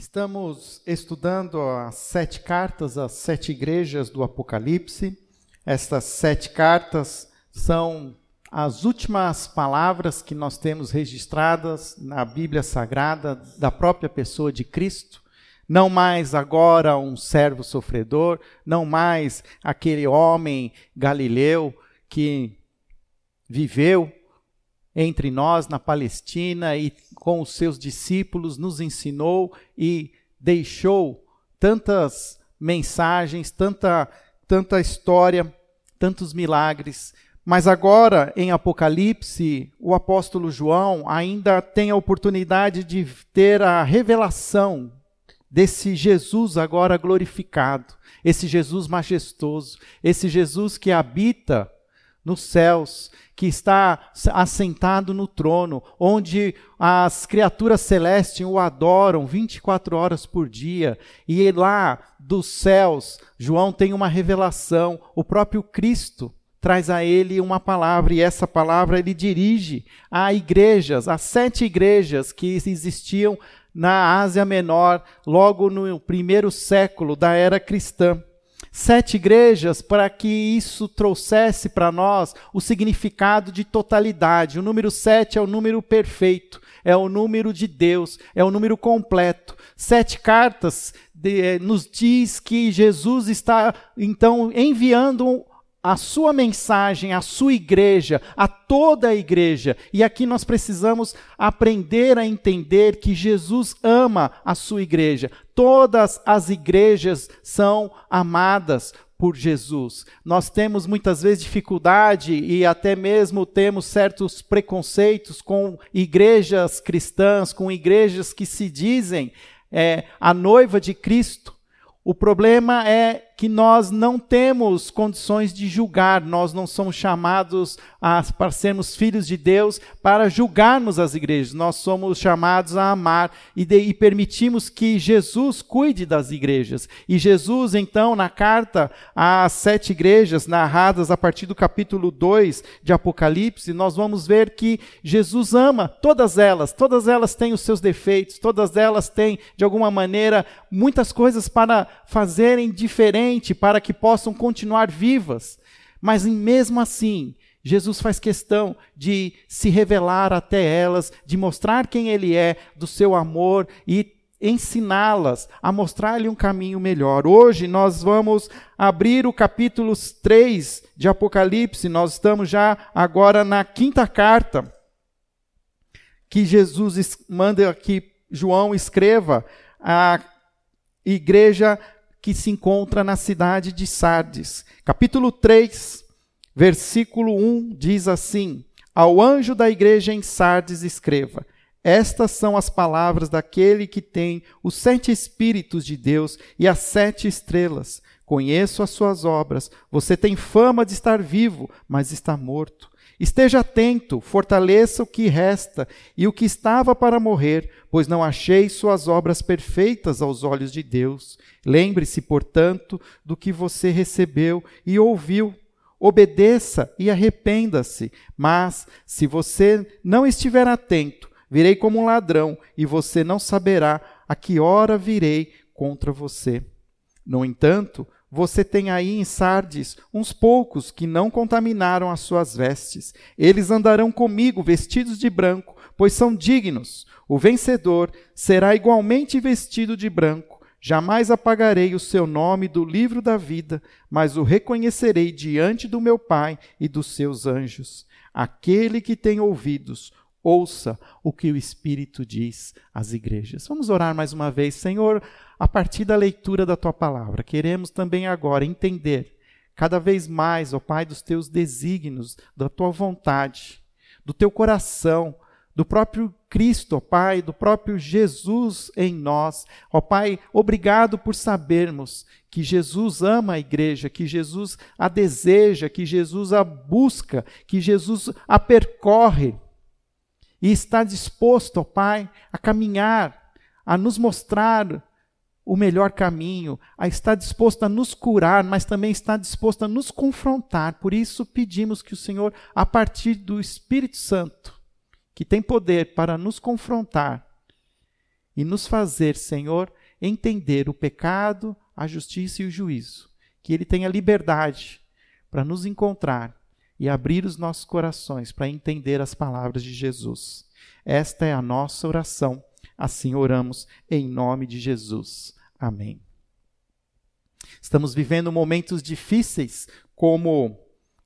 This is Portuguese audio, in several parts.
Estamos estudando as sete cartas, as sete igrejas do Apocalipse. Estas sete cartas são as últimas palavras que nós temos registradas na Bíblia Sagrada da própria pessoa de Cristo. Não mais agora um servo sofredor, não mais aquele homem galileu que viveu entre nós na Palestina e com os seus discípulos nos ensinou e deixou tantas mensagens, tanta tanta história, tantos milagres. Mas agora, em Apocalipse, o apóstolo João ainda tem a oportunidade de ter a revelação desse Jesus agora glorificado, esse Jesus majestoso, esse Jesus que habita nos céus, que está assentado no trono, onde as criaturas celestes o adoram 24 horas por dia, e lá dos céus, João tem uma revelação, o próprio Cristo traz a ele uma palavra, e essa palavra ele dirige a igrejas, a sete igrejas que existiam na Ásia Menor, logo no primeiro século da era cristã sete igrejas para que isso trouxesse para nós o significado de totalidade. O número sete é o número perfeito, é o número de Deus, é o número completo. Sete cartas de, eh, nos diz que Jesus está então enviando a sua mensagem, a sua igreja, a toda a igreja. E aqui nós precisamos aprender a entender que Jesus ama a sua igreja. Todas as igrejas são amadas por Jesus. Nós temos muitas vezes dificuldade e até mesmo temos certos preconceitos com igrejas cristãs, com igrejas que se dizem é, a noiva de Cristo. O problema é que nós não temos condições de julgar, nós não somos chamados a, para sermos filhos de Deus para julgarmos as igrejas, nós somos chamados a amar e, de, e permitimos que Jesus cuide das igrejas. E Jesus, então, na carta às sete igrejas, narradas a partir do capítulo 2 de Apocalipse, nós vamos ver que Jesus ama todas elas, todas elas têm os seus defeitos, todas elas têm, de alguma maneira, muitas coisas para fazerem diferente para que possam continuar vivas. Mas mesmo assim, Jesus faz questão de se revelar até elas, de mostrar quem Ele é, do seu amor e ensiná-las a mostrar-lhe um caminho melhor. Hoje nós vamos abrir o capítulo 3 de Apocalipse, nós estamos já agora na quinta carta que Jesus manda que João escreva à igreja que se encontra na cidade de Sardes. Capítulo 3, versículo 1 diz assim: Ao anjo da igreja em Sardes escreva: Estas são as palavras daquele que tem os sete espíritos de Deus e as sete estrelas. Conheço as suas obras. Você tem fama de estar vivo, mas está morto. Esteja atento, fortaleça o que resta e o que estava para morrer, pois não achei suas obras perfeitas aos olhos de Deus. Lembre-se, portanto, do que você recebeu e ouviu. Obedeça e arrependa-se. Mas, se você não estiver atento, virei como um ladrão e você não saberá a que hora virei contra você. No entanto, você tem aí em Sardes uns poucos que não contaminaram as suas vestes. Eles andarão comigo vestidos de branco, pois são dignos. O vencedor será igualmente vestido de branco. Jamais apagarei o seu nome do livro da vida, mas o reconhecerei diante do meu Pai e dos seus anjos. Aquele que tem ouvidos, ouça o que o Espírito diz às igrejas. Vamos orar mais uma vez, Senhor a partir da leitura da tua palavra. Queremos também agora entender cada vez mais, ó Pai, dos teus desígnios, da tua vontade, do teu coração, do próprio Cristo, ó Pai, do próprio Jesus em nós. Ó Pai, obrigado por sabermos que Jesus ama a igreja, que Jesus a deseja, que Jesus a busca, que Jesus a percorre e está disposto, ó Pai, a caminhar, a nos mostrar o melhor caminho, a estar disposto a nos curar, mas também está disposto a nos confrontar. Por isso pedimos que o Senhor, a partir do Espírito Santo, que tem poder para nos confrontar, e nos fazer, Senhor, entender o pecado, a justiça e o juízo. Que Ele tenha liberdade para nos encontrar e abrir os nossos corações para entender as palavras de Jesus. Esta é a nossa oração. Assim oramos em nome de Jesus. Amém. Estamos vivendo momentos difíceis como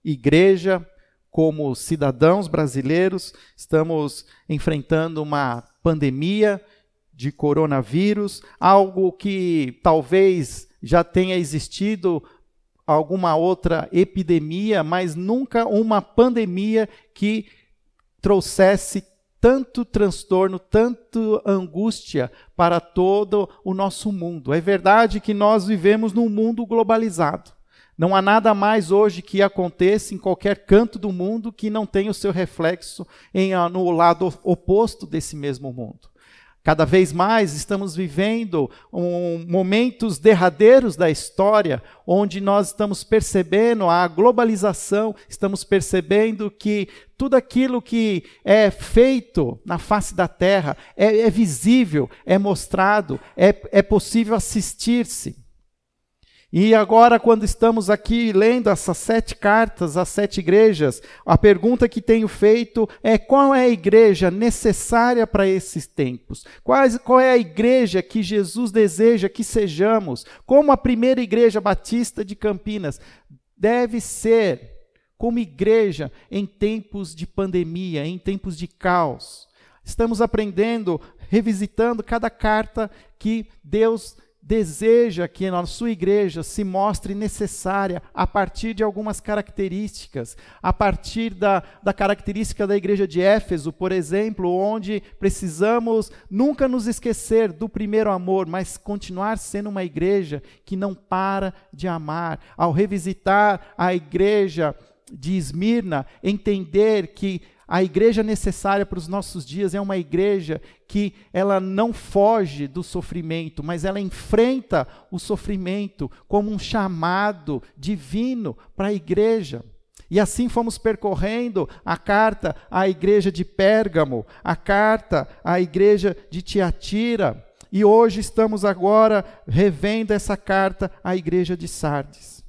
igreja, como cidadãos brasileiros, estamos enfrentando uma pandemia de coronavírus, algo que talvez já tenha existido alguma outra epidemia, mas nunca uma pandemia que trouxesse tanto transtorno, tanto angústia para todo o nosso mundo. É verdade que nós vivemos num mundo globalizado. Não há nada mais hoje que aconteça em qualquer canto do mundo que não tenha o seu reflexo em, ah, no lado oposto desse mesmo mundo. Cada vez mais estamos vivendo um, momentos derradeiros da história, onde nós estamos percebendo a globalização, estamos percebendo que tudo aquilo que é feito na face da terra é, é visível, é mostrado, é, é possível assistir-se. E agora, quando estamos aqui lendo essas sete cartas às sete igrejas, a pergunta que tenho feito é: qual é a igreja necessária para esses tempos? Quais, qual é a igreja que Jesus deseja que sejamos? Como a primeira igreja batista de Campinas deve ser como igreja em tempos de pandemia, em tempos de caos. Estamos aprendendo, revisitando cada carta que Deus deseja que a sua igreja se mostre necessária a partir de algumas características, a partir da, da característica da igreja de Éfeso, por exemplo, onde precisamos nunca nos esquecer do primeiro amor, mas continuar sendo uma igreja que não para de amar. Ao revisitar a igreja de Esmirna, entender que a igreja necessária para os nossos dias é uma igreja que ela não foge do sofrimento, mas ela enfrenta o sofrimento como um chamado divino para a igreja. E assim fomos percorrendo a carta à igreja de Pérgamo, a carta à igreja de Tiatira, e hoje estamos agora revendo essa carta à igreja de Sardes.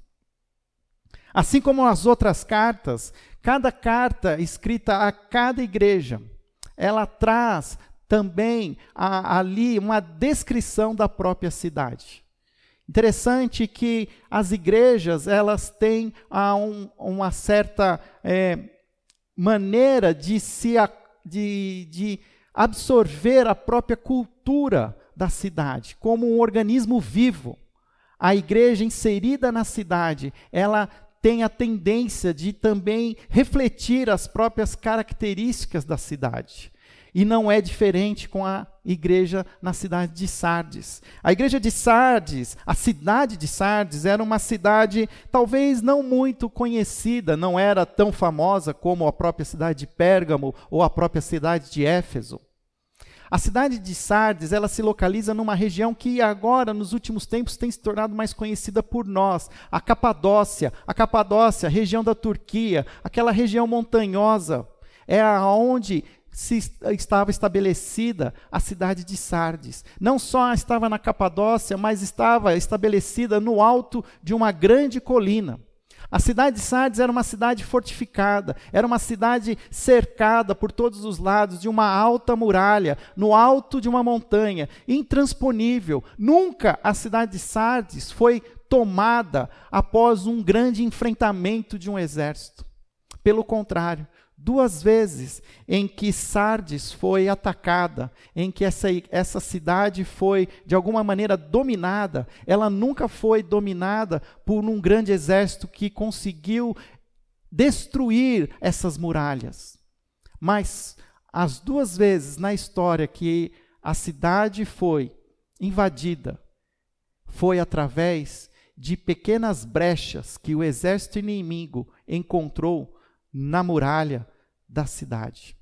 Assim como as outras cartas, Cada carta escrita a cada igreja, ela traz também a, ali uma descrição da própria cidade. Interessante que as igrejas elas têm a, um, uma certa é, maneira de se de, de absorver a própria cultura da cidade como um organismo vivo. A igreja inserida na cidade, ela tem a tendência de também refletir as próprias características da cidade. E não é diferente com a igreja na cidade de Sardes. A igreja de Sardes, a cidade de Sardes, era uma cidade talvez não muito conhecida, não era tão famosa como a própria cidade de Pérgamo ou a própria cidade de Éfeso. A cidade de Sardes, ela se localiza numa região que agora, nos últimos tempos, tem se tornado mais conhecida por nós, a Capadócia. A Capadócia, região da Turquia, aquela região montanhosa, é aonde se estava estabelecida a cidade de Sardes. Não só estava na Capadócia, mas estava estabelecida no alto de uma grande colina. A cidade de Sardes era uma cidade fortificada, era uma cidade cercada por todos os lados de uma alta muralha, no alto de uma montanha, intransponível. Nunca a cidade de Sardes foi tomada após um grande enfrentamento de um exército. Pelo contrário, duas vezes em que Sardes foi atacada, em que essa, essa cidade foi de alguma maneira dominada, ela nunca foi dominada por um grande exército que conseguiu destruir essas muralhas. Mas as duas vezes na história que a cidade foi invadida, foi através de pequenas brechas que o exército inimigo encontrou na muralha da cidade.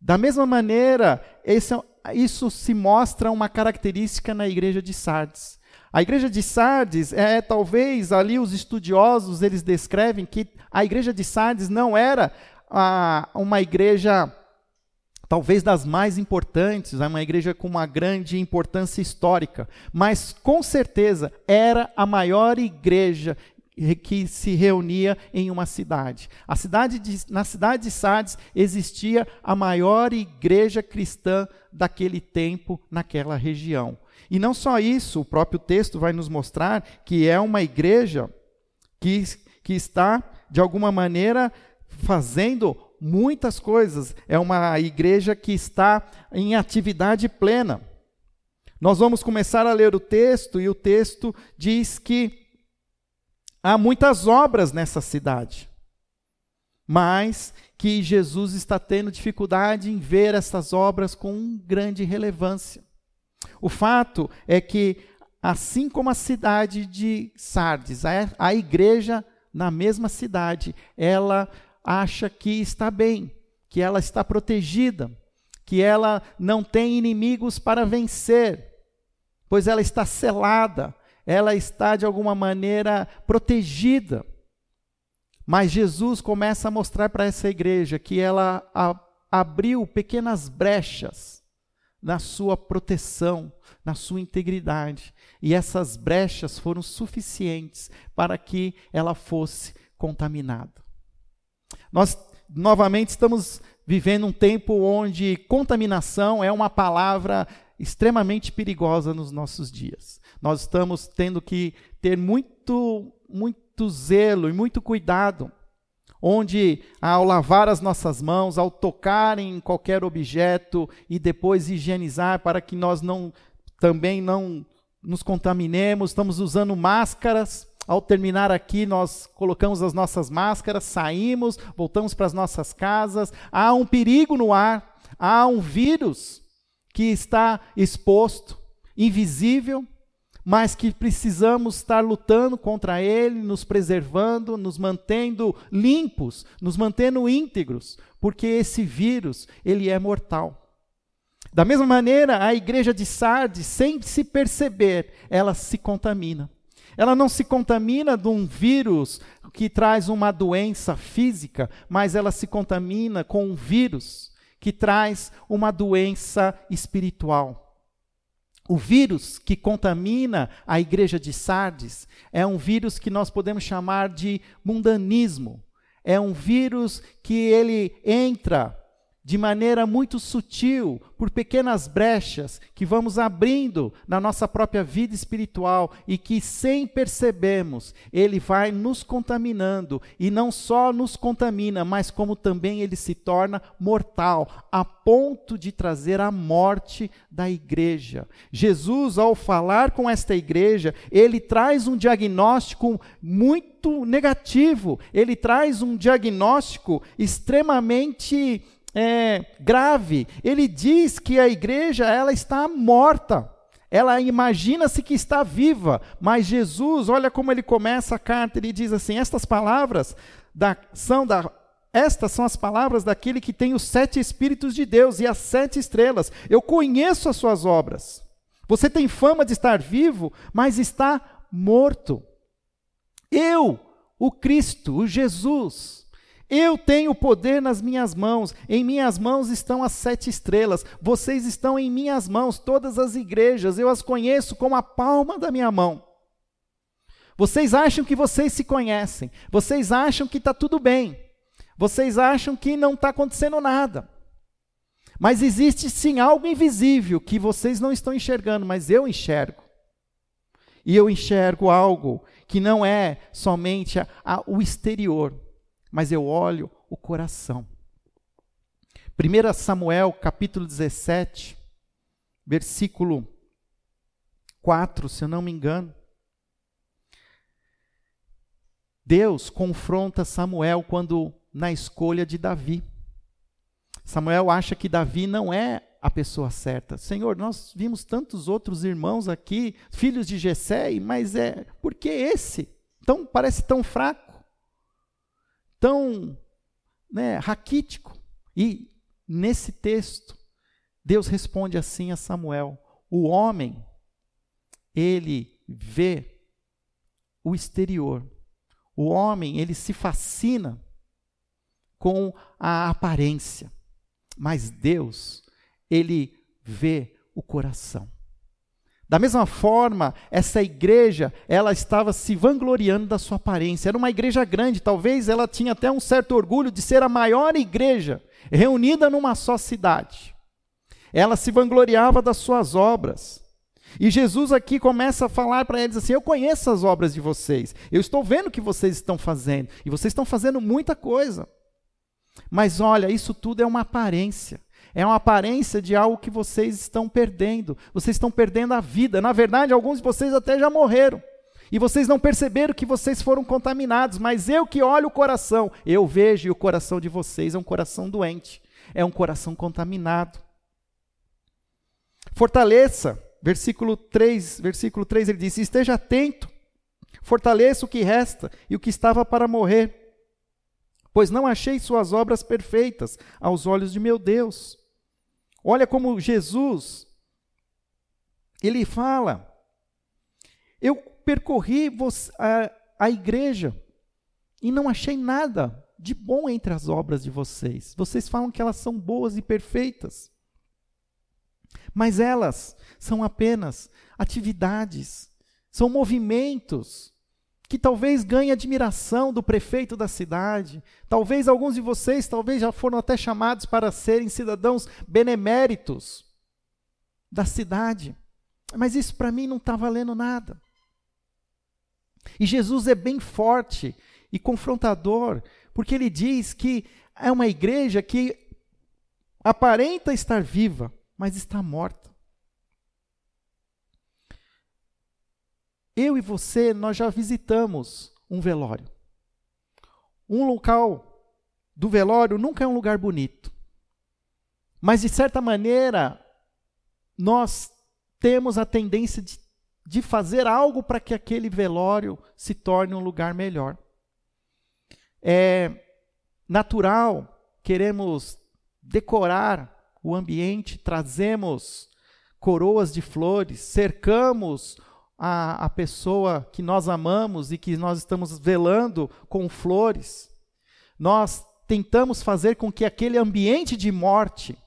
Da mesma maneira, esse, é isso se mostra uma característica na igreja de Sardes. A igreja de Sardes é talvez ali os estudiosos eles descrevem que a igreja de Sardes não era ah, uma igreja talvez das mais importantes, é uma igreja com uma grande importância histórica, mas com certeza era a maior igreja que se reunia em uma cidade. A cidade de, na cidade de Sardes existia a maior igreja cristã daquele tempo naquela região. E não só isso, o próprio texto vai nos mostrar que é uma igreja que, que está, de alguma maneira, fazendo muitas coisas. É uma igreja que está em atividade plena. Nós vamos começar a ler o texto, e o texto diz que há muitas obras nessa cidade, mas que Jesus está tendo dificuldade em ver essas obras com grande relevância. O fato é que, assim como a cidade de Sardes, a, igreja na mesma cidade, ela acha que está bem, que ela está protegida, que ela não tem inimigos para vencer, pois ela está selada, ela está de alguma maneira protegida. Mas Jesus começa a mostrar para essa igreja que ela a, abriu pequenas brechas na sua proteção, na sua integridade. E essas brechas foram suficientes para que ela fosse contaminada. Nós novamente estamos vivendo um tempo onde contaminação é uma palavra extremamente perigosa nos nossos dias. Nós estamos tendo que ter muito, muito zelo e muito cuidado, onde ao lavar as nossas mãos, ao tocar em qualquer objeto e depois higienizar para que nós não também não nos contaminemos, estamos usando máscaras ao terminar aqui, nós colocamos as nossas máscaras, saímos, voltamos para as nossas casas. Há um perigo no ar, há um vírus que está exposto, invisível, mas que precisamos estar lutando contra ele, nos preservando, nos mantendo limpos, nos mantendo íntegros, porque esse vírus, ele é mortal. Da mesma maneira, a igreja de Sardes, sem se perceber, ela se contamina. Ela não se contamina de um vírus que traz uma doença física, mas ela se contamina com um vírus que traz uma doença espiritual. O vírus que contamina a igreja de Sardes é um vírus que nós podemos chamar de mundanismo. É um vírus que ele entra de maneira muito sutil, por pequenas brechas que vamos abrindo na nossa própria vida espiritual e que, sem percebermos, ele vai nos contaminando e não só nos contamina, mas como também ele se torna mortal, a ponto de trazer a morte da igreja. Jesus, ao falar com esta igreja, ele traz um diagnóstico muito negativo, ele traz um diagnóstico extremamente é, grave. Ele diz que a igreja ela está morta. Ela imagina-se que está viva, mas Jesus, olha como ele começa a carta, ele diz assim: estas palavras da, são da, estas são as palavras daquele que tem os sete Espíritos de Deus e as sete estrelas. Eu conheço as suas obras. Você tem fama de estar vivo, mas está morto. Eu, o Cristo, o Jesus, eu tenho poder nas minhas mãos, em minhas mãos estão as sete estrelas, vocês estão em minhas mãos, todas as igrejas, eu as conheço como a palma da minha mão. Vocês acham que vocês se conhecem, vocês acham que está tudo bem, vocês acham que não está acontecendo nada. Mas existe sim algo invisível que vocês não estão enxergando, mas eu enxergo. E eu enxergo algo que não é somente a, a, o exterior, mas eu olho o coração. 1 Samuel capítulo 17, versículo 4, se eu não me engano. Deus confronta Samuel quando na escolha de Davi. Samuel acha que Davi não é a pessoa certa. Senhor, nós vimos tantos outros irmãos aqui, filhos de Jessé, mas é por que esse? Então parece tão fraco tão né, raquítico. E nesse texto, Deus responde assim a Samuel: o homem, ele vê o exterior. O homem, ele se fascina com a aparência. Mas Deus, ele vê o coração. Da mesma forma, essa igreja, ela estava se vangloriando da sua aparência. Era uma igreja grande, talvez ela tinha até um certo orgulho de ser a maior igreja reunida numa só cidade. Ela se vangloriava das suas obras. E Jesus aqui começa a falar para eles assim: Eu conheço as obras de vocês, eu estou vendo o que vocês estão fazendo, e vocês estão fazendo muita coisa. Mas olha, isso tudo é uma aparência. É uma aparência de algo que vocês estão perdendo. Vocês estão perdendo a vida. Na verdade, alguns de vocês até já morreram. E vocês não perceberam que vocês foram contaminados, mas eu que olho o coração, eu vejo e o coração de vocês é um coração doente, é um coração contaminado. Fortaleça, versículo 3, versículo 3 ele diz: "Esteja atento, fortaleça o que resta e o que estava para morrer, pois não achei suas obras perfeitas aos olhos de meu Deus." Olha como Jesus ele fala: Eu percorri a, a igreja e não achei nada de bom entre as obras de vocês. Vocês falam que elas são boas e perfeitas. Mas elas são apenas atividades, são movimentos que talvez ganhem admiração do prefeito da cidade. Talvez alguns de vocês, talvez já foram até chamados para serem cidadãos beneméritos da cidade. Mas isso para mim não está valendo nada. E Jesus é bem forte e confrontador, porque ele diz que é uma igreja que aparenta estar viva, mas está morta. Eu e você, nós já visitamos um velório. Um local do velório nunca é um lugar bonito. Mas, de certa maneira, nós temos a tendência de de fazer algo para que aquele velório se torne um lugar melhor. É natural, queremos decorar o ambiente, trazemos coroas de flores, cercamos a, a pessoa que nós amamos e que nós estamos velando com flores. Nós tentamos fazer com que aquele ambiente de morte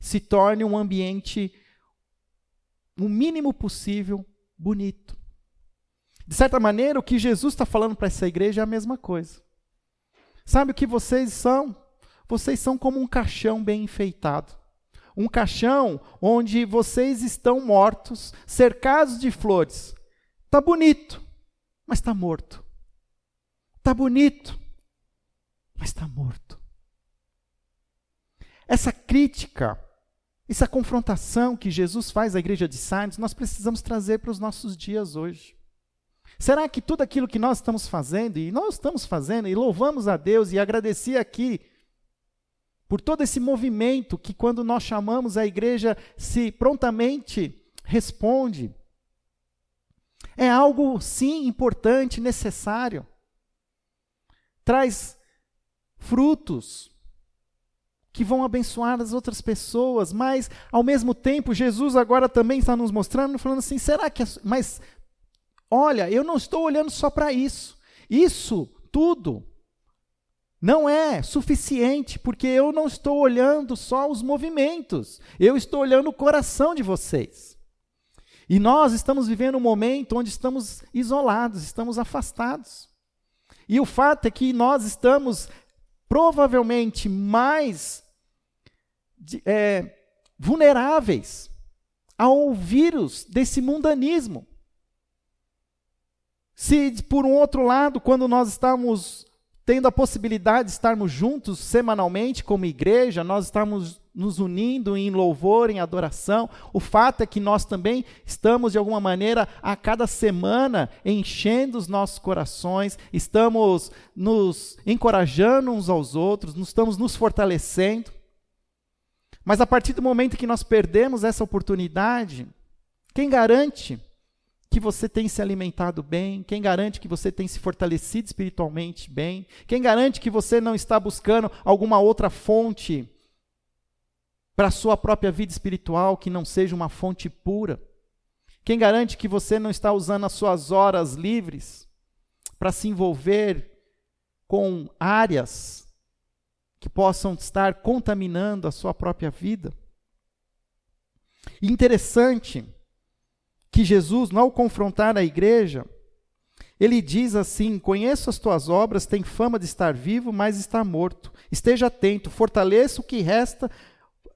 se torne um ambiente o mínimo possível bonito. De certa maneira, o que Jesus está falando para essa igreja é a mesma coisa. Sabe o que vocês são? Vocês são como um caixão bem enfeitado. Um caixão onde vocês estão mortos, cercados de flores. Está bonito, mas está morto. Está bonito, mas está morto. Essa crítica essa confrontação que Jesus faz à igreja de Sardes, nós precisamos trazer para os nossos dias hoje. Será que tudo aquilo que nós estamos fazendo, e nós estamos fazendo, e louvamos a Deus e agradeci aqui por todo esse movimento que, quando nós chamamos, a igreja se prontamente responde, é algo, sim, importante, necessário. Traz frutos, que vão abençoar as outras pessoas, mas ao mesmo tempo Jesus agora também está nos mostrando, falando assim, será que, mas olha, eu não estou olhando só para isso. Isso tudo não é suficiente, porque eu não estou olhando só os movimentos, eu estou olhando o coração de vocês. E nós estamos vivendo um momento onde estamos isolados, estamos afastados. E o fato é que nós estamos provavelmente mais é, vulneráveis ao vírus desse mundanismo. Se, por um outro lado, quando nós estamos tendo a possibilidade de estarmos juntos semanalmente como igreja, nós estamos nos unindo em louvor, em adoração. O fato é que nós também estamos, de alguma maneira, a cada semana enchendo os nossos corações, estamos nos encorajando uns aos outros, nos estamos nos fortalecendo. Mas a partir do momento que nós perdemos essa oportunidade, quem garante que você tem se alimentado bem? Quem garante que você tem se fortalecido espiritualmente bem? Quem garante que você não está buscando alguma outra fonte para a sua própria vida espiritual que não seja uma fonte pura? Quem garante que você não está usando as suas horas livres para se envolver com áreas que possam estar contaminando a sua própria vida. Interessante que Jesus, ao confrontar a igreja, ele diz assim: Conheço as tuas obras, tem fama de estar vivo, mas está morto. Esteja atento, fortaleça o que resta,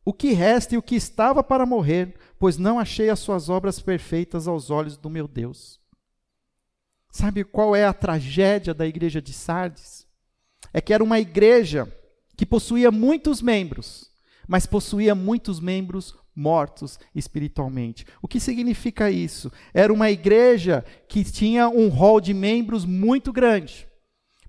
o que resta e o que estava para morrer, pois não achei as suas obras perfeitas aos olhos do meu Deus. Sabe qual é a tragédia da igreja de Sardes? É que era uma igreja que possuía muitos membros, mas possuía muitos membros mortos espiritualmente. O que significa isso? Era uma igreja que tinha um rol de membros muito grande,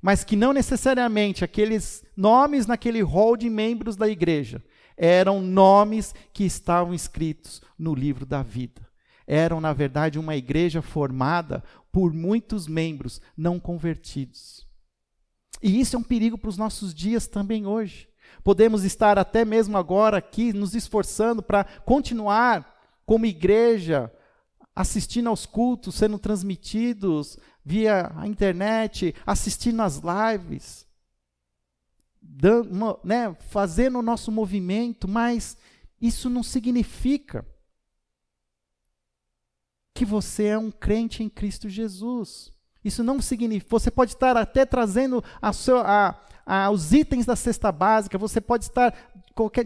mas que não necessariamente aqueles nomes naquele rol de membros da igreja eram nomes que estavam escritos no livro da vida. Eram, na verdade, uma igreja formada por muitos membros não convertidos. E isso é um perigo para os nossos dias também hoje. Podemos estar até mesmo agora aqui nos esforçando para continuar como igreja, assistindo aos cultos sendo transmitidos via a internet, assistindo às lives, dando, né, fazendo o nosso movimento, mas isso não significa que você é um crente em Cristo Jesus. Isso não significa. Você pode estar até trazendo a seu, a, a, os itens da cesta básica, você pode estar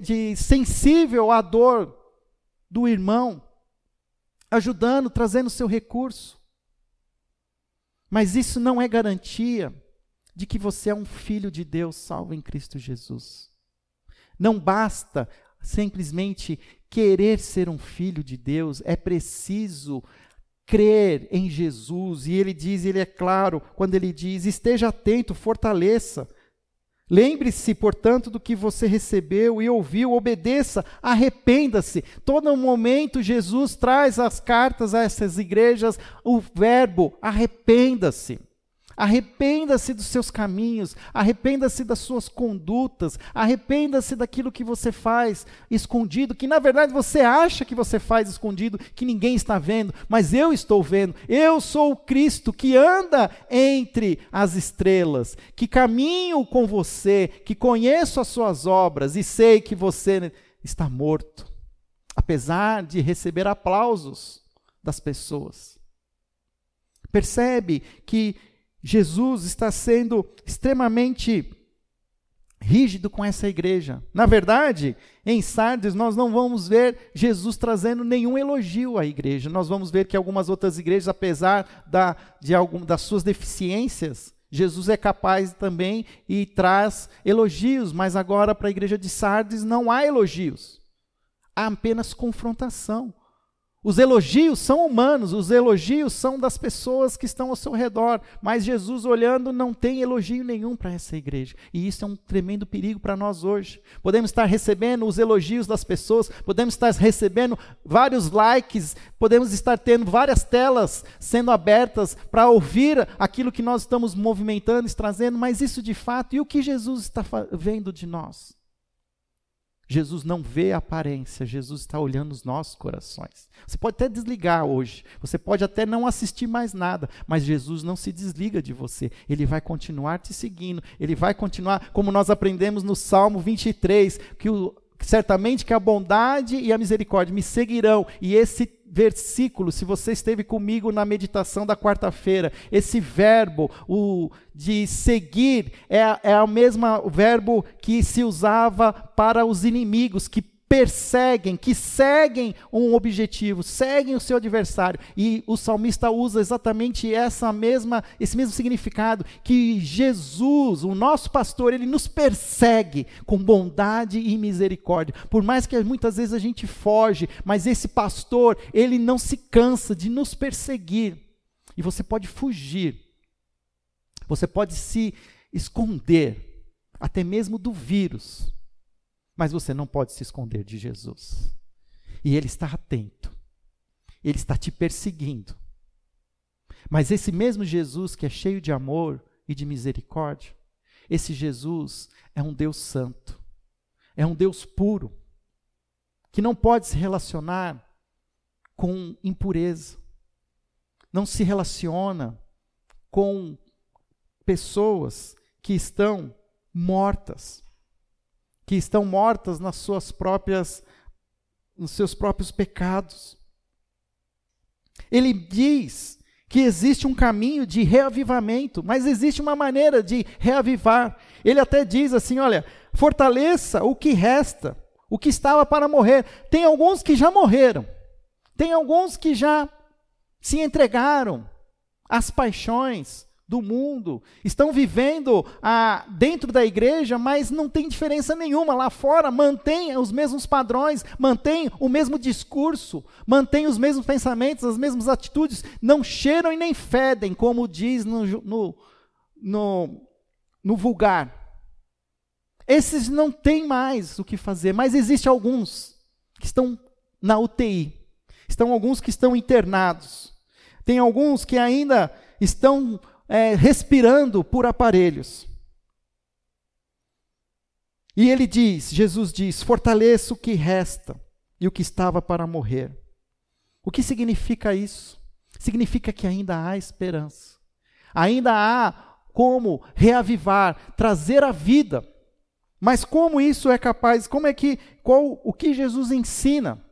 de sensível à dor do irmão, ajudando, trazendo seu recurso. Mas isso não é garantia de que você é um filho de Deus salvo em Cristo Jesus. Não basta simplesmente querer ser um filho de Deus, é preciso crer em Jesus. E ele diz, ele é claro, quando ele diz: esteja atento, fortaleça. Lembre-se, portanto, do que você recebeu e ouviu, obedeça, arrependa-se. Todo momento Jesus traz as cartas a essas igrejas o verbo arrependa-se. Arrependa-se dos seus caminhos, arrependa-se das suas condutas, arrependa-se daquilo que você faz escondido, que na verdade você acha que você faz escondido, que ninguém está vendo, mas eu estou vendo. Eu sou o Cristo que anda entre as estrelas, que caminho com você, que conheço as suas obras e sei que você está morto, apesar de receber aplausos das pessoas. Percebe que Jesus está sendo extremamente rígido com essa igreja. Na verdade, em Sardes nós não vamos ver Jesus trazendo nenhum elogio à igreja. Nós vamos ver que algumas outras igrejas, apesar da, de algum, das suas deficiências, Jesus é capaz também e traz elogios, mas agora para a igreja de Sardes não há elogios. Há apenas confrontação. Os elogios são humanos, os elogios são das pessoas que estão ao seu redor, mas Jesus olhando não tem elogio nenhum para essa igreja. E isso é um tremendo perigo para nós hoje. Podemos estar recebendo os elogios das pessoas, podemos estar recebendo vários likes, podemos estar tendo várias telas sendo abertas para ouvir aquilo que nós estamos movimentando, trazendo, mas isso de fato, e o que Jesus está vendo de nós? Jesus não vê a aparência, Jesus está olhando os nossos corações. Você pode até desligar hoje, você pode até não assistir mais nada, mas Jesus não se desliga de você, ele vai continuar te seguindo, ele vai continuar, como nós aprendemos no Salmo 23, que o, certamente que a bondade e a misericórdia me seguirão, e esse versículo, se você esteve comigo na meditação da quarta-feira, esse verbo, o de seguir, é, é o mesmo verbo que se usava para os inimigos, que perseguem, que seguem um objetivo, seguem o seu adversário. E o salmista usa exatamente essa mesma, esse mesmo significado, que Jesus, o nosso pastor, ele nos persegue com bondade e misericórdia. Por mais que muitas vezes a gente foge, mas esse pastor, ele não se cansa de nos perseguir. E você pode fugir. Você pode se esconder, até mesmo do vírus mas você não pode se esconder de Jesus. E Ele está atento. Ele está te perseguindo. Mas esse mesmo Jesus que é cheio de amor e de misericórdia, esse Jesus é um Deus santo, é um Deus puro, que não pode se relacionar com impureza, não se relaciona com pessoas que estão mortas. Que estão mortas nas suas próprias nos seus próprios pecados. Ele diz que existe um caminho de reavivamento, mas existe uma maneira de reavivar. Ele até diz assim: olha, fortaleça o que resta, o que estava para morrer. Tem alguns que já morreram, tem alguns que já se entregaram às paixões, do mundo, estão vivendo ah, dentro da igreja, mas não tem diferença nenhuma. Lá fora mantém os mesmos padrões, mantém o mesmo discurso, mantém os mesmos pensamentos, as mesmas atitudes, não cheiram e nem fedem, como diz no, no, no, no vulgar. Esses não têm mais o que fazer, mas existe alguns que estão na UTI, estão alguns que estão internados, tem alguns que ainda estão é, respirando por aparelhos. E ele diz, Jesus diz: fortaleça o que resta e o que estava para morrer. O que significa isso? Significa que ainda há esperança. Ainda há como reavivar, trazer a vida. Mas como isso é capaz? Como é que qual o que Jesus ensina?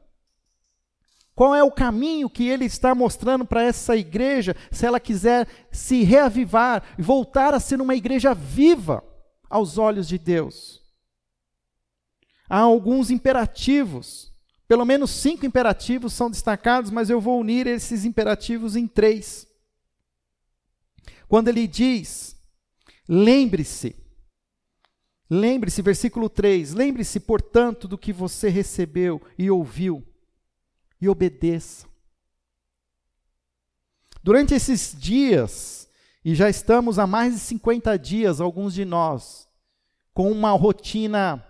Qual é o caminho que ele está mostrando para essa igreja, se ela quiser se reavivar e voltar a ser uma igreja viva aos olhos de Deus? Há alguns imperativos, pelo menos cinco imperativos são destacados, mas eu vou unir esses imperativos em três. Quando ele diz, lembre-se, lembre-se, versículo 3: lembre-se, portanto, do que você recebeu e ouviu e obedeça. Durante esses dias, e já estamos há mais de 50 dias, alguns de nós, com uma rotina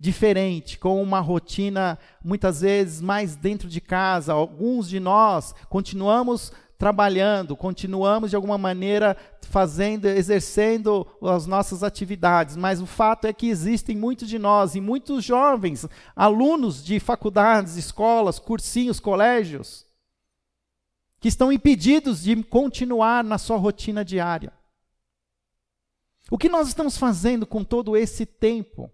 diferente, com uma rotina muitas vezes mais dentro de casa. Alguns de nós continuamos trabalhando, continuamos de alguma maneira fazendo, exercendo as nossas atividades, mas o fato é que existem muitos de nós e muitos jovens, alunos de faculdades, escolas, cursinhos, colégios, que estão impedidos de continuar na sua rotina diária. O que nós estamos fazendo com todo esse tempo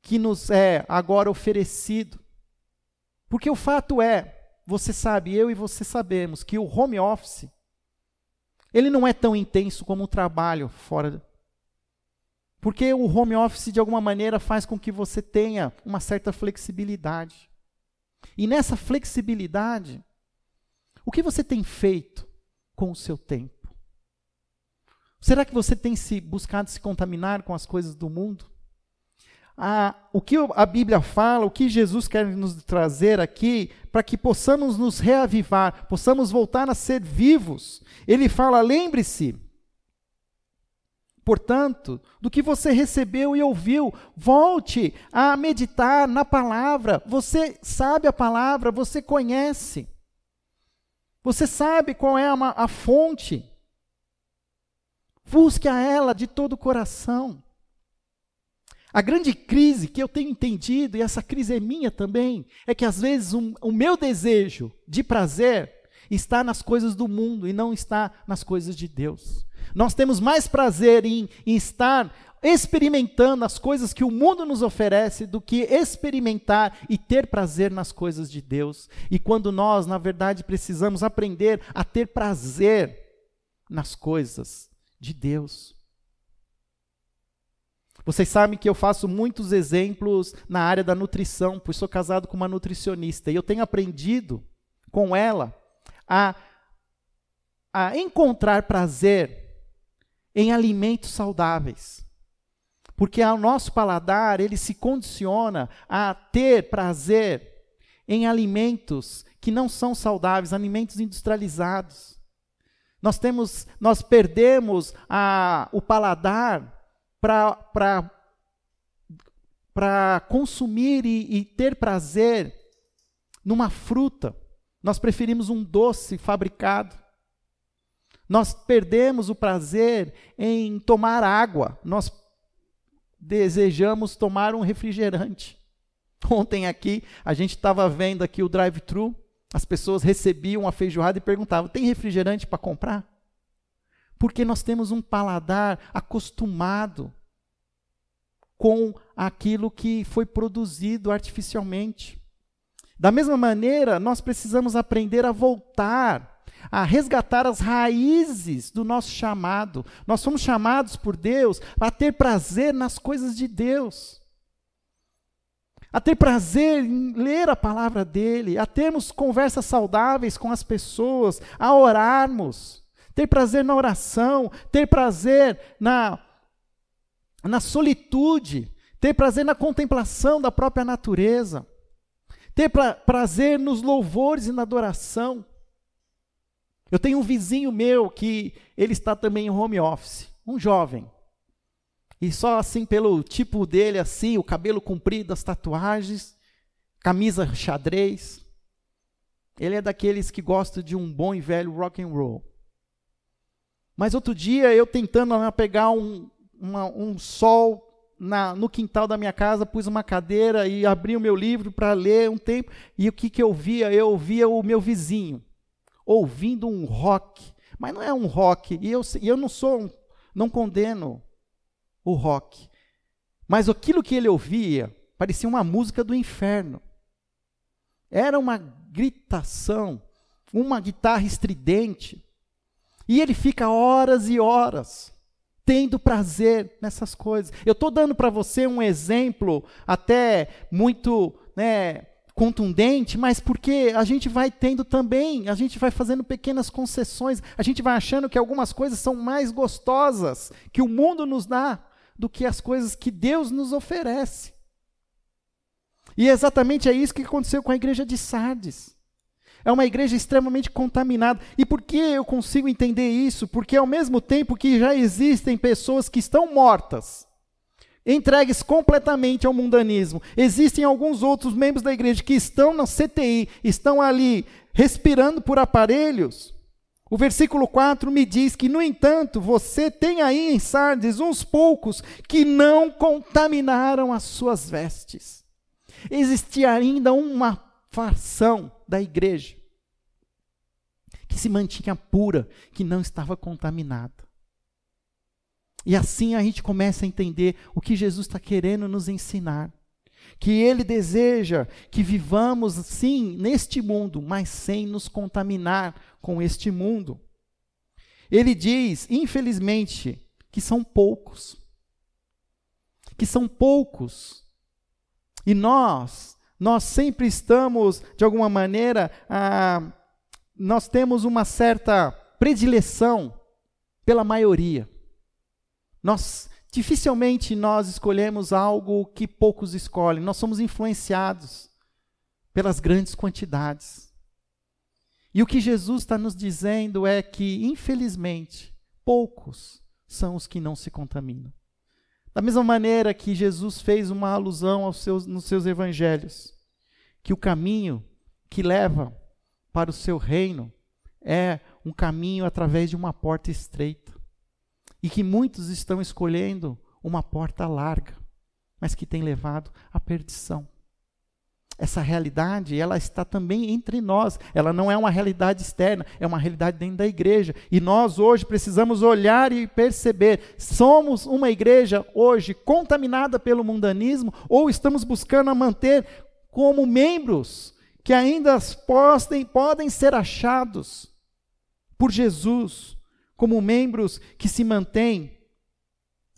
que nos é agora oferecido? Porque o fato é, você sabe, eu e você sabemos que o home office ele não é tão intenso como o trabalho fora. Porque o home office de alguma maneira faz com que você tenha uma certa flexibilidade. E nessa flexibilidade, o que você tem feito com o seu tempo? Será que você tem se buscado se contaminar com as coisas do mundo? A, o que a Bíblia fala, o que Jesus quer nos trazer aqui, para que possamos nos reavivar, possamos voltar a ser vivos. Ele fala: lembre-se, portanto, do que você recebeu e ouviu, volte a meditar na palavra. Você sabe a palavra, você conhece, você sabe qual é a, a fonte. Busque a ela de todo o coração. A grande crise que eu tenho entendido, e essa crise é minha também, é que às vezes um, o meu desejo de prazer está nas coisas do mundo e não está nas coisas de Deus. Nós temos mais prazer em, em estar experimentando as coisas que o mundo nos oferece do que experimentar e ter prazer nas coisas de Deus. E quando nós, na verdade, precisamos aprender a ter prazer nas coisas de Deus. Vocês sabem que eu faço muitos exemplos na área da nutrição, pois sou casado com uma nutricionista e eu tenho aprendido com ela a, a encontrar prazer em alimentos saudáveis. Porque o nosso paladar, ele se condiciona a ter prazer em alimentos que não são saudáveis, alimentos industrializados. Nós temos, nós perdemos a, o paladar para consumir e, e ter prazer numa fruta. Nós preferimos um doce fabricado. Nós perdemos o prazer em tomar água. Nós desejamos tomar um refrigerante. Ontem aqui, a gente estava vendo aqui o drive-thru, as pessoas recebiam a feijoada e perguntavam: tem refrigerante para comprar? Porque nós temos um paladar acostumado com aquilo que foi produzido artificialmente. Da mesma maneira, nós precisamos aprender a voltar, a resgatar as raízes do nosso chamado. Nós fomos chamados por Deus a ter prazer nas coisas de Deus, a ter prazer em ler a palavra dele, a termos conversas saudáveis com as pessoas, a orarmos, ter prazer na oração, ter prazer na, na solitude, ter prazer na contemplação da própria natureza ter pra, prazer nos louvores e na adoração. Eu tenho um vizinho meu que ele está também em home office, um jovem. E só assim pelo tipo dele assim, o cabelo comprido, as tatuagens, camisa xadrez. Ele é daqueles que gosta de um bom e velho rock and roll. Mas outro dia eu tentando pegar um, uma, um sol na, no quintal da minha casa, pus uma cadeira e abri o meu livro para ler um tempo. E o que, que eu via? Eu ouvia o meu vizinho ouvindo um rock. Mas não é um rock. E eu, e eu não sou, um, não condeno o rock. Mas aquilo que ele ouvia parecia uma música do inferno. Era uma gritação, uma guitarra estridente. E ele fica horas e horas tendo prazer nessas coisas. Eu estou dando para você um exemplo até muito né, contundente, mas porque a gente vai tendo também, a gente vai fazendo pequenas concessões, a gente vai achando que algumas coisas são mais gostosas que o mundo nos dá do que as coisas que Deus nos oferece. E exatamente é isso que aconteceu com a igreja de Sardes. É uma igreja extremamente contaminada. E por que eu consigo entender isso? Porque ao mesmo tempo que já existem pessoas que estão mortas, entregues completamente ao mundanismo, existem alguns outros membros da igreja que estão na CTI, estão ali respirando por aparelhos. O versículo 4 me diz que, no entanto, você tem aí em Sardes uns poucos que não contaminaram as suas vestes. Existia ainda uma fação da igreja que se mantinha pura, que não estava contaminada. E assim a gente começa a entender o que Jesus está querendo nos ensinar. Que Ele deseja que vivamos, sim, neste mundo, mas sem nos contaminar com este mundo. Ele diz, infelizmente, que são poucos. Que são poucos. E nós nós sempre estamos, de alguma maneira, nós temos uma certa predileção pela maioria. Nós dificilmente nós escolhemos algo que poucos escolhem. Nós somos influenciados pelas grandes quantidades. E o que Jesus está nos dizendo é que, infelizmente, poucos são os que não se contaminam. Da mesma maneira que Jesus fez uma alusão aos seus, nos seus evangelhos, que o caminho que leva para o seu reino é um caminho através de uma porta estreita. E que muitos estão escolhendo uma porta larga, mas que tem levado à perdição. Essa realidade, ela está também entre nós. Ela não é uma realidade externa, é uma realidade dentro da igreja. E nós hoje precisamos olhar e perceber: somos uma igreja hoje contaminada pelo mundanismo ou estamos buscando manter como membros que ainda podem, podem ser achados por Jesus como membros que se mantêm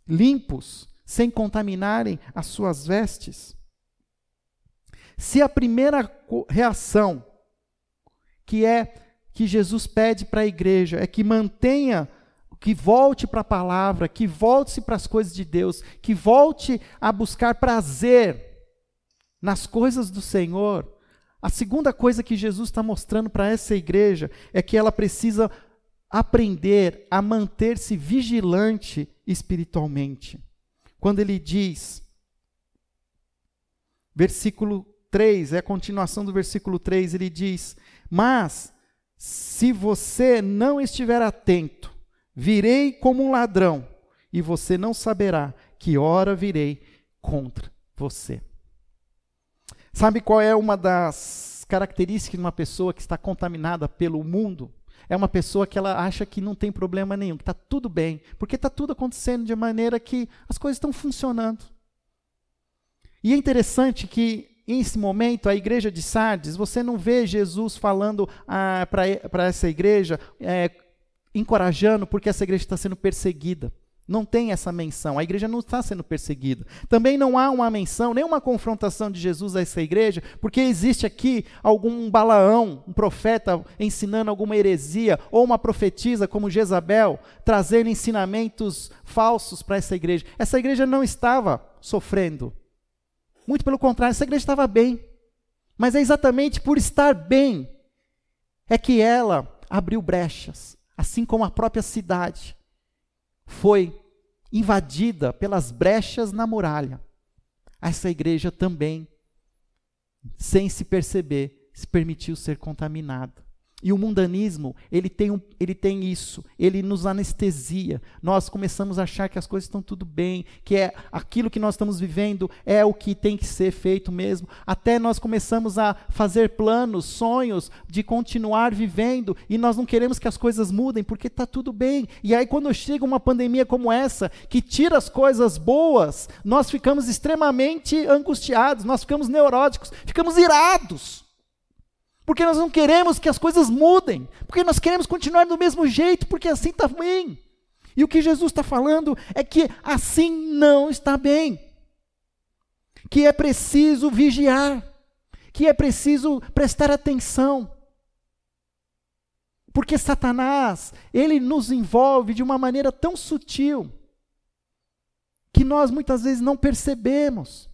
limpos, sem contaminarem as suas vestes. Se a primeira reação que é que Jesus pede para a igreja é que mantenha, que volte para a palavra, que volte para as coisas de Deus, que volte a buscar prazer nas coisas do Senhor. A segunda coisa que Jesus está mostrando para essa igreja é que ela precisa aprender a manter-se vigilante espiritualmente. Quando ele diz, versículo 3, é a continuação do versículo 3, ele diz: Mas se você não estiver atento, virei como um ladrão, e você não saberá que hora virei contra você. Sabe qual é uma das características de uma pessoa que está contaminada pelo mundo? É uma pessoa que ela acha que não tem problema nenhum, que está tudo bem, porque está tudo acontecendo de maneira que as coisas estão funcionando. E é interessante que nesse momento, a igreja de Sardes, você não vê Jesus falando ah, para essa igreja, é, encorajando, porque essa igreja está sendo perseguida. Não tem essa menção. A igreja não está sendo perseguida. Também não há uma menção, nem uma confrontação de Jesus a essa igreja, porque existe aqui algum Balaão, um profeta ensinando alguma heresia, ou uma profetisa como Jezabel, trazendo ensinamentos falsos para essa igreja. Essa igreja não estava sofrendo. Muito pelo contrário, essa igreja estava bem. Mas é exatamente por estar bem é que ela abriu brechas, assim como a própria cidade foi invadida pelas brechas na muralha, essa igreja também, sem se perceber, se permitiu ser contaminada. E o mundanismo, ele tem, um, ele tem isso, ele nos anestesia. Nós começamos a achar que as coisas estão tudo bem, que é aquilo que nós estamos vivendo é o que tem que ser feito mesmo. Até nós começamos a fazer planos, sonhos de continuar vivendo e nós não queremos que as coisas mudem porque está tudo bem. E aí, quando chega uma pandemia como essa, que tira as coisas boas, nós ficamos extremamente angustiados, nós ficamos neuróticos, ficamos irados porque nós não queremos que as coisas mudem, porque nós queremos continuar do mesmo jeito, porque assim está bem. E o que Jesus está falando é que assim não está bem, que é preciso vigiar, que é preciso prestar atenção. Porque Satanás, ele nos envolve de uma maneira tão sutil, que nós muitas vezes não percebemos.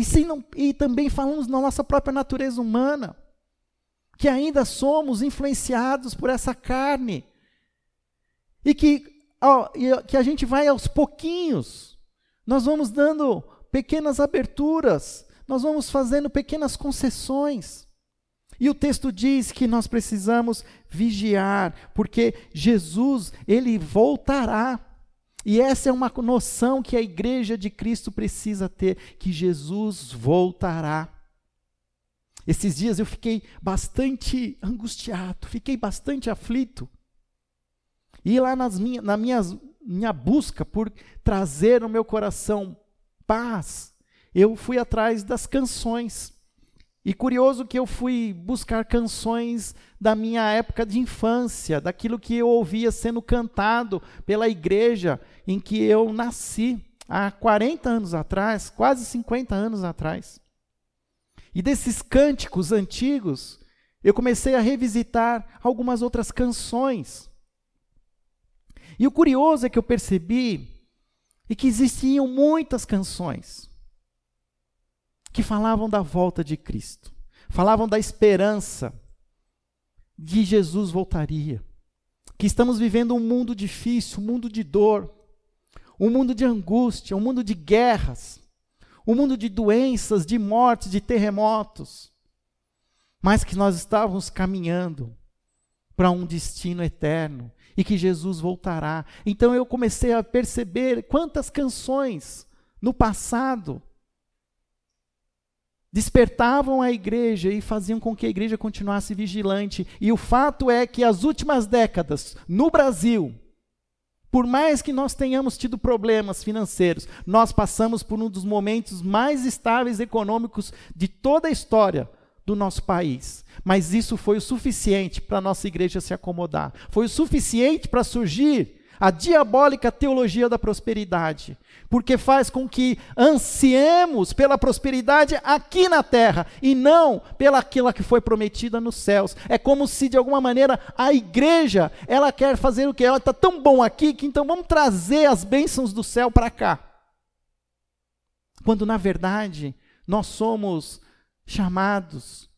E, sim, não, e também falamos na nossa própria natureza humana que ainda somos influenciados por essa carne. E que, ó, que a gente vai aos pouquinhos, nós vamos dando pequenas aberturas, nós vamos fazendo pequenas concessões. E o texto diz que nós precisamos vigiar, porque Jesus, ele voltará. E essa é uma noção que a igreja de Cristo precisa ter, que Jesus voltará. Esses dias eu fiquei bastante angustiado, fiquei bastante aflito. E lá nas minha, na minhas, minha busca por trazer no meu coração paz, eu fui atrás das canções. E curioso que eu fui buscar canções da minha época de infância, daquilo que eu ouvia sendo cantado pela igreja em que eu nasci, há 40 anos atrás, quase 50 anos atrás. E desses cânticos antigos, eu comecei a revisitar algumas outras canções. E o curioso é que eu percebi e que existiam muitas canções que falavam da volta de Cristo, falavam da esperança de Jesus voltaria, que estamos vivendo um mundo difícil, um mundo de dor, um mundo de angústia, um mundo de guerras, um mundo de doenças, de mortes, de terremotos, mas que nós estávamos caminhando para um destino eterno e que Jesus voltará. Então eu comecei a perceber quantas canções no passado despertavam a igreja e faziam com que a igreja continuasse vigilante. E o fato é que as últimas décadas no Brasil, por mais que nós tenhamos tido problemas financeiros, nós passamos por um dos momentos mais estáveis econômicos de toda a história do nosso país. Mas isso foi o suficiente para a nossa igreja se acomodar. Foi o suficiente para surgir a diabólica teologia da prosperidade, porque faz com que ansiemos pela prosperidade aqui na terra e não pelaquilo que foi prometida nos céus. É como se de alguma maneira a igreja, ela quer fazer o que ela está tão bom aqui que então vamos trazer as bênçãos do céu para cá. Quando na verdade nós somos chamados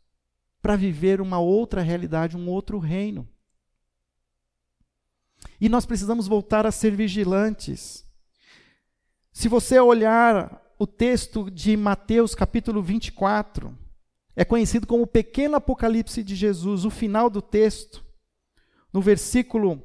para viver uma outra realidade, um outro reino. E nós precisamos voltar a ser vigilantes. Se você olhar o texto de Mateus capítulo 24, é conhecido como o pequeno apocalipse de Jesus, o final do texto, no versículo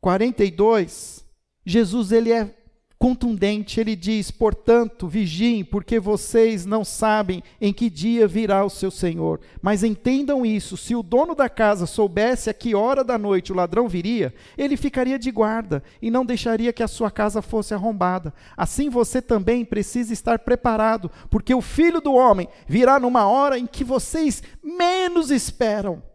42, Jesus ele é contundente, ele diz: Portanto, vigiem, porque vocês não sabem em que dia virá o seu senhor. Mas entendam isso: se o dono da casa soubesse a que hora da noite o ladrão viria, ele ficaria de guarda e não deixaria que a sua casa fosse arrombada. Assim você também precisa estar preparado, porque o filho do homem virá numa hora em que vocês menos esperam.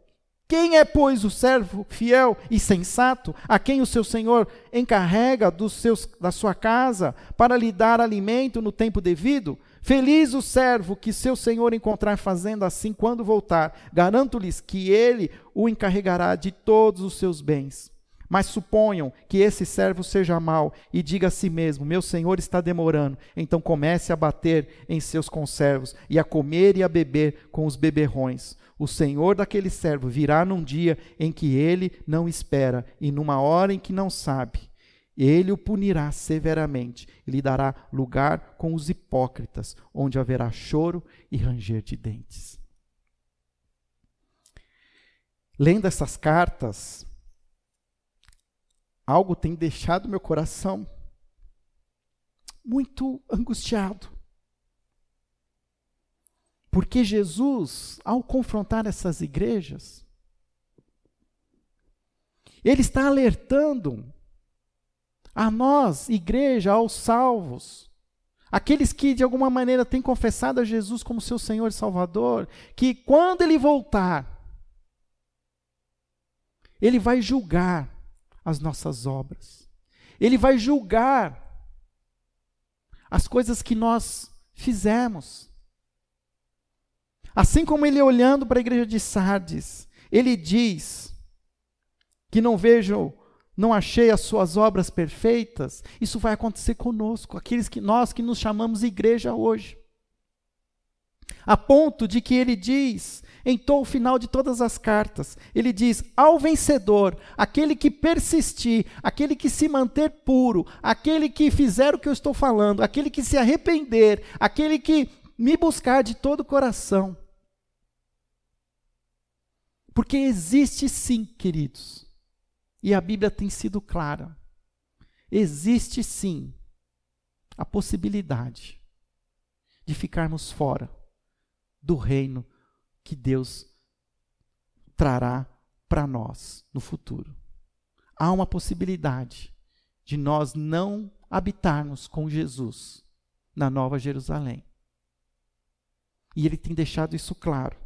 Quem é, pois, o servo fiel e sensato, a quem o seu senhor encarrega dos seus, da sua casa para lhe dar alimento no tempo devido? Feliz o servo que seu senhor encontrar fazendo assim quando voltar. Garanto-lhes que ele o encarregará de todos os seus bens. Mas suponham que esse servo seja mau e diga a si mesmo: Meu senhor está demorando. Então comece a bater em seus conservos e a comer e a beber com os beberrões o senhor daquele servo virá num dia em que ele não espera e numa hora em que não sabe. Ele o punirá severamente e lhe dará lugar com os hipócritas, onde haverá choro e ranger de dentes. Lendo essas cartas, algo tem deixado meu coração muito angustiado. Porque Jesus, ao confrontar essas igrejas, ele está alertando a nós, igreja, aos salvos, aqueles que de alguma maneira têm confessado a Jesus como seu Senhor e Salvador, que quando ele voltar, ele vai julgar as nossas obras, ele vai julgar as coisas que nós fizemos. Assim como ele olhando para a igreja de Sardes, ele diz que não vejo, não achei as suas obras perfeitas, isso vai acontecer conosco, aqueles que nós que nos chamamos igreja hoje. A ponto de que ele diz, em todo final de todas as cartas, ele diz: ao vencedor, aquele que persistir, aquele que se manter puro, aquele que fizer o que eu estou falando, aquele que se arrepender, aquele que me buscar de todo o coração, porque existe sim, queridos, e a Bíblia tem sido clara. Existe sim a possibilidade de ficarmos fora do reino que Deus trará para nós no futuro. Há uma possibilidade de nós não habitarmos com Jesus na Nova Jerusalém. E ele tem deixado isso claro.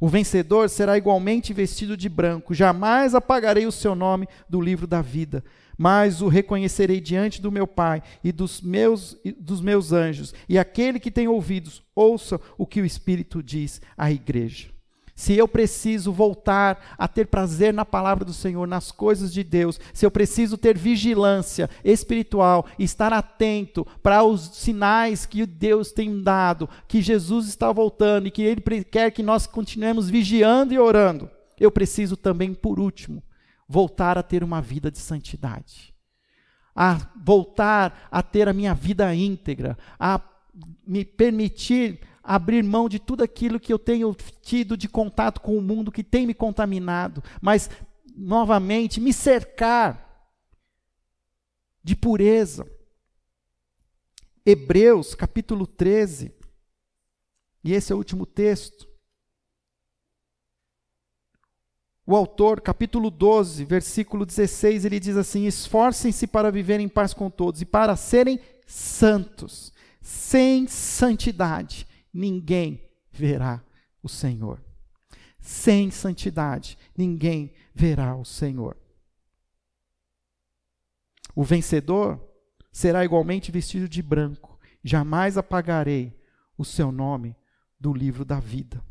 O vencedor será igualmente vestido de branco. Jamais apagarei o seu nome do livro da vida, mas o reconhecerei diante do meu Pai e dos meus, dos meus anjos. E aquele que tem ouvidos, ouça o que o Espírito diz à igreja se eu preciso voltar a ter prazer na palavra do Senhor, nas coisas de Deus, se eu preciso ter vigilância espiritual, estar atento para os sinais que Deus tem dado, que Jesus está voltando e que Ele quer que nós continuemos vigiando e orando, eu preciso também, por último, voltar a ter uma vida de santidade, a voltar a ter a minha vida íntegra, a me permitir abrir mão de tudo aquilo que eu tenho tido de contato com o mundo que tem me contaminado, mas novamente me cercar de pureza. Hebreus capítulo 13, e esse é o último texto. O autor, capítulo 12, versículo 16, ele diz assim: Esforcem-se para viver em paz com todos e para serem santos. Sem santidade ninguém verá o Senhor. Sem santidade, ninguém verá o Senhor. O vencedor será igualmente vestido de branco. Jamais apagarei o seu nome do livro da vida.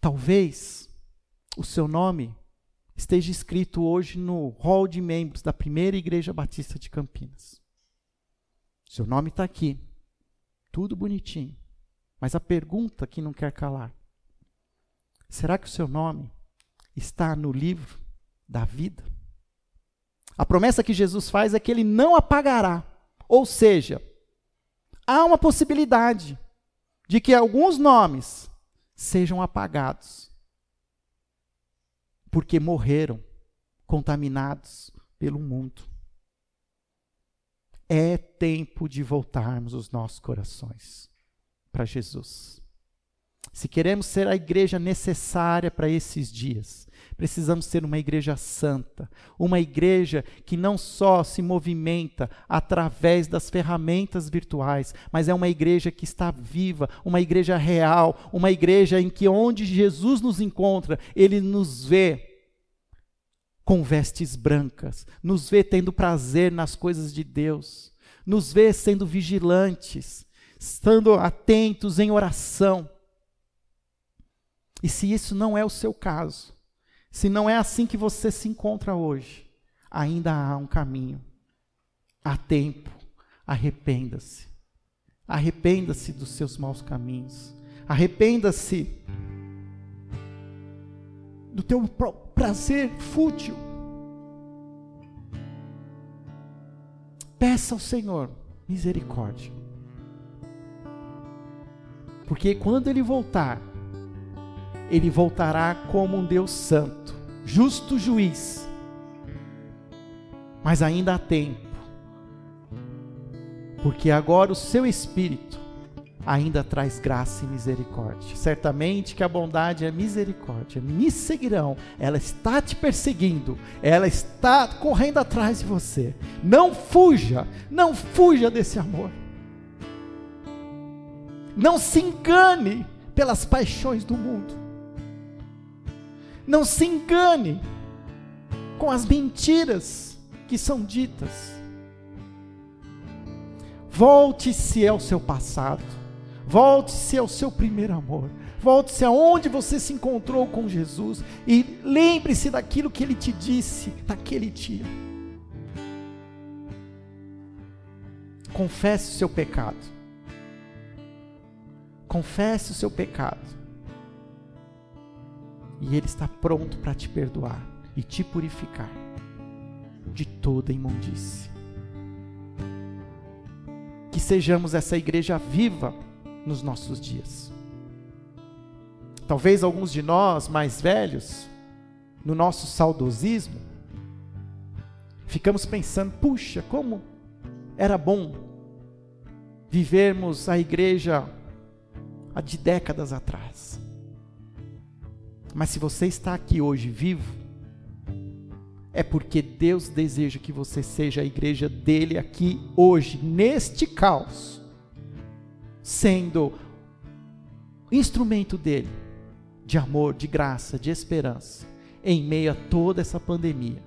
Talvez o seu nome esteja escrito hoje no hall de membros da primeira Igreja Batista de Campinas. Seu nome está aqui. Tudo bonitinho. Mas a pergunta que não quer calar: será que o seu nome está no livro da vida? A promessa que Jesus faz é que ele não apagará. Ou seja, há uma possibilidade de que alguns nomes sejam apagados porque morreram contaminados pelo mundo. É tempo de voltarmos os nossos corações para Jesus. Se queremos ser a igreja necessária para esses dias, precisamos ser uma igreja santa, uma igreja que não só se movimenta através das ferramentas virtuais, mas é uma igreja que está viva, uma igreja real, uma igreja em que onde Jesus nos encontra, ele nos vê com vestes brancas, nos vê tendo prazer nas coisas de Deus, nos vê sendo vigilantes, estando atentos em oração. E se isso não é o seu caso, se não é assim que você se encontra hoje, ainda há um caminho, há tempo, arrependa-se. Arrependa-se dos seus maus caminhos. Arrependa-se do teu prazer fútil. Peça ao Senhor misericórdia. Porque quando Ele voltar, Ele voltará como um Deus santo, justo juiz. Mas ainda há tempo. Porque agora o seu Espírito ainda traz graça e misericórdia. Certamente que a bondade a misericórdia me seguirão. Ela está te perseguindo, ela está correndo atrás de você. Não fuja, não fuja desse amor. Não se engane pelas paixões do mundo. Não se engane com as mentiras que são ditas. Volte-se ao seu passado. Volte-se ao seu primeiro amor. Volte-se aonde você se encontrou com Jesus. E lembre-se daquilo que ele te disse naquele dia. Confesse o seu pecado. Confesse o seu pecado. E Ele está pronto para te perdoar e te purificar de toda imundície. Que sejamos essa igreja viva nos nossos dias. Talvez alguns de nós mais velhos, no nosso saudosismo, ficamos pensando: puxa, como era bom vivermos a igreja há de décadas atrás. Mas se você está aqui hoje vivo, é porque Deus deseja que você seja a igreja dele aqui hoje, neste caos sendo instrumento dele de amor, de graça, de esperança, em meio a toda essa pandemia.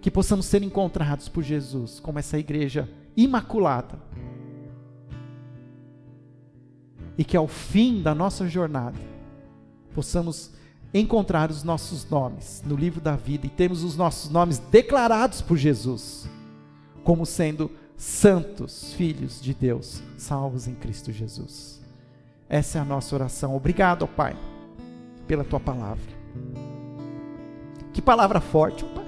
Que possamos ser encontrados por Jesus como essa igreja imaculada. E que ao fim da nossa jornada possamos encontrar os nossos nomes no livro da vida e temos os nossos nomes declarados por Jesus como sendo santos filhos de Deus, salvos em Cristo Jesus. Essa é a nossa oração. Obrigado, Pai, pela tua palavra. Que palavra forte, Pai.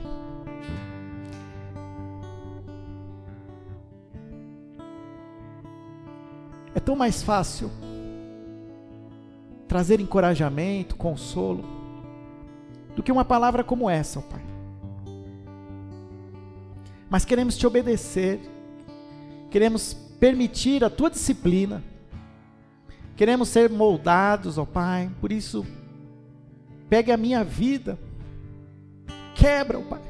É tão mais fácil trazer encorajamento, consolo, do que uma palavra como essa, Pai. Mas queremos te obedecer queremos permitir a tua disciplina, queremos ser moldados, ó Pai, por isso, pegue a minha vida, quebra, ó Pai,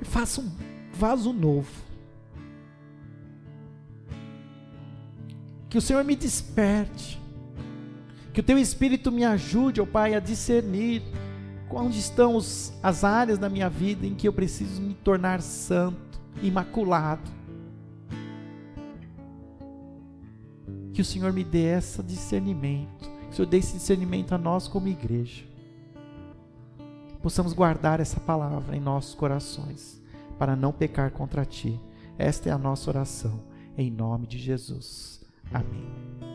e faça um vaso novo. Que o Senhor me desperte, que o Teu Espírito me ajude, ó Pai, a discernir onde estão os, as áreas da minha vida em que eu preciso me tornar santo, imaculado que o Senhor me dê esse discernimento, que o Senhor dê esse discernimento a nós como igreja. Possamos guardar essa palavra em nossos corações, para não pecar contra Ti. Esta é a nossa oração, em nome de Jesus. Amém.